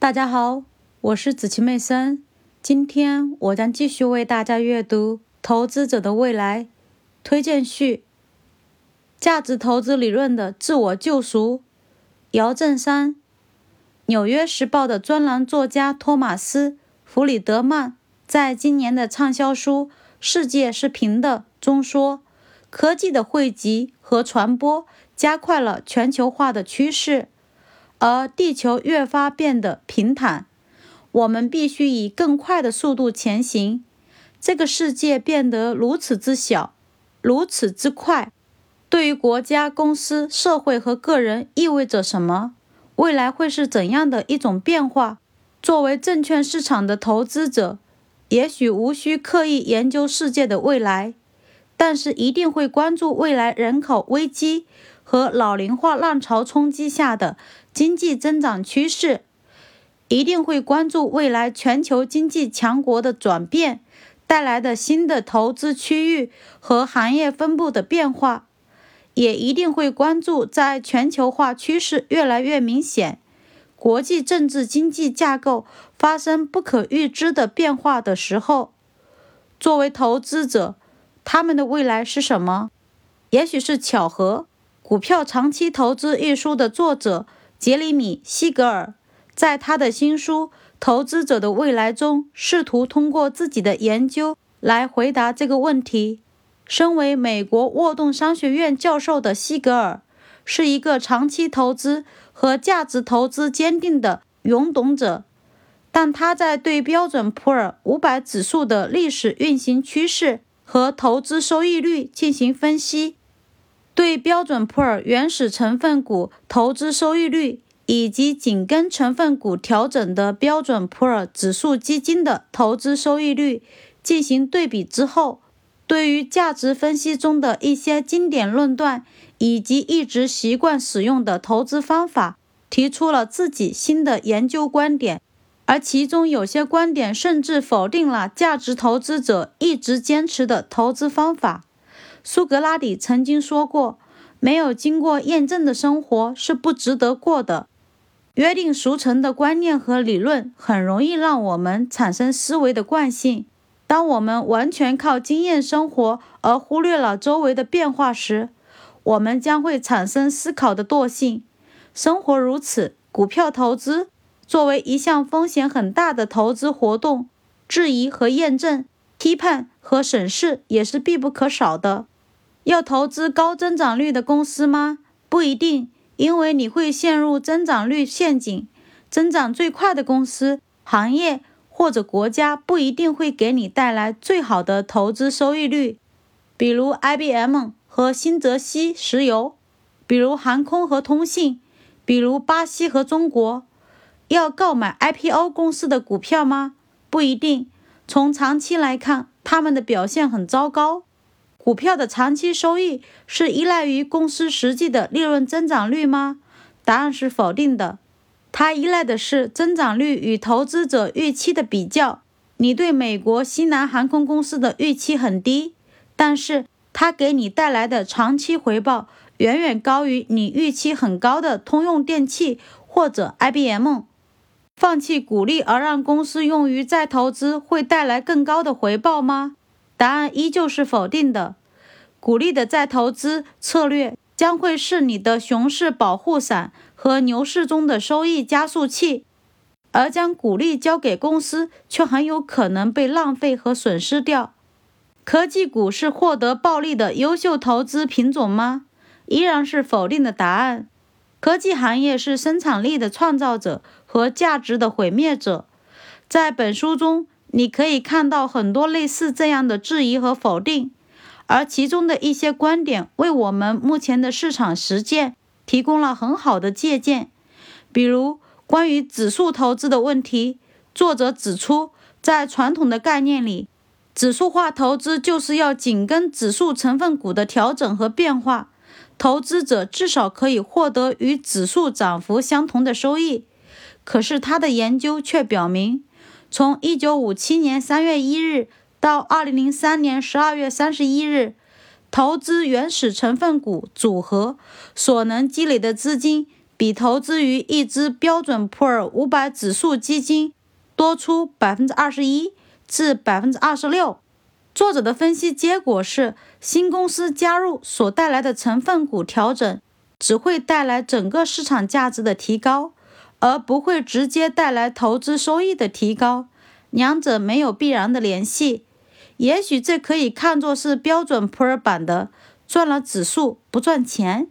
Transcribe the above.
大家好，我是子琪妹森。今天我将继续为大家阅读《投资者的未来》推荐序：价值投资理论的自我救赎。姚振山，《纽约时报》的专栏作家托马斯·弗里德曼在今年的畅销书《世界是平的》中说：“科技的汇集和传播加快了全球化的趋势，而地球越发变得平坦。我们必须以更快的速度前行。这个世界变得如此之小，如此之快。”对于国家、公司、社会和个人意味着什么？未来会是怎样的一种变化？作为证券市场的投资者，也许无需刻意研究世界的未来，但是一定会关注未来人口危机和老龄化浪潮冲击下的经济增长趋势，一定会关注未来全球经济强国的转变带来的新的投资区域和行业分布的变化。也一定会关注，在全球化趋势越来越明显、国际政治经济架构发生不可预知的变化的时候，作为投资者，他们的未来是什么？也许是巧合。《股票长期投资》一书的作者杰里米·西格尔，在他的新书《投资者的未来》中，试图通过自己的研究来回答这个问题。身为美国沃顿商学院教授的西格尔，是一个长期投资和价值投资坚定的勇懂者，但他在对标准普尔五百指数的历史运行趋势和投资收益率进行分析，对标准普尔原始成分股投资收益率以及紧跟成分股调整的标准普尔指数基金的投资收益率进行对比之后。对于价值分析中的一些经典论断，以及一直习惯使用的投资方法，提出了自己新的研究观点，而其中有些观点甚至否定了价值投资者一直坚持的投资方法。苏格拉底曾经说过：“没有经过验证的生活是不值得过的。”约定俗成的观念和理论很容易让我们产生思维的惯性。当我们完全靠经验生活而忽略了周围的变化时，我们将会产生思考的惰性。生活如此，股票投资作为一项风险很大的投资活动，质疑和验证、批判和审视也是必不可少的。要投资高增长率的公司吗？不一定，因为你会陷入增长率陷阱。增长最快的公司、行业。或者国家不一定会给你带来最好的投资收益率，比如 IBM 和新泽西石油，比如航空和通信，比如巴西和中国。要购买 IPO 公司的股票吗？不一定。从长期来看，他们的表现很糟糕。股票的长期收益是依赖于公司实际的利润增长率吗？答案是否定的。它依赖的是增长率与投资者预期的比较。你对美国西南航空公司的预期很低，但是它给你带来的长期回报远远高于你预期很高的通用电气或者 IBM。放弃鼓励而让公司用于再投资会带来更高的回报吗？答案依旧是否定的。鼓励的再投资策略将会是你的熊市保护伞。和牛市中的收益加速器，而将鼓励交给公司，却很有可能被浪费和损失掉。科技股是获得暴利的优秀投资品种吗？依然是否定的答案。科技行业是生产力的创造者和价值的毁灭者。在本书中，你可以看到很多类似这样的质疑和否定，而其中的一些观点为我们目前的市场实践。提供了很好的借鉴，比如关于指数投资的问题，作者指出，在传统的概念里，指数化投资就是要紧跟指数成分股的调整和变化，投资者至少可以获得与指数涨幅相同的收益。可是他的研究却表明，从1957年3月1日到2003年12月31日。投资原始成分股组合所能积累的资金比投资于一只标准普尔五百指数基金多出百分之二十一至百分之二十六。作者的分析结果是，新公司加入所带来的成分股调整只会带来整个市场价值的提高，而不会直接带来投资收益的提高，两者没有必然的联系。也许这可以看作是标准普尔版的赚了指数不赚钱。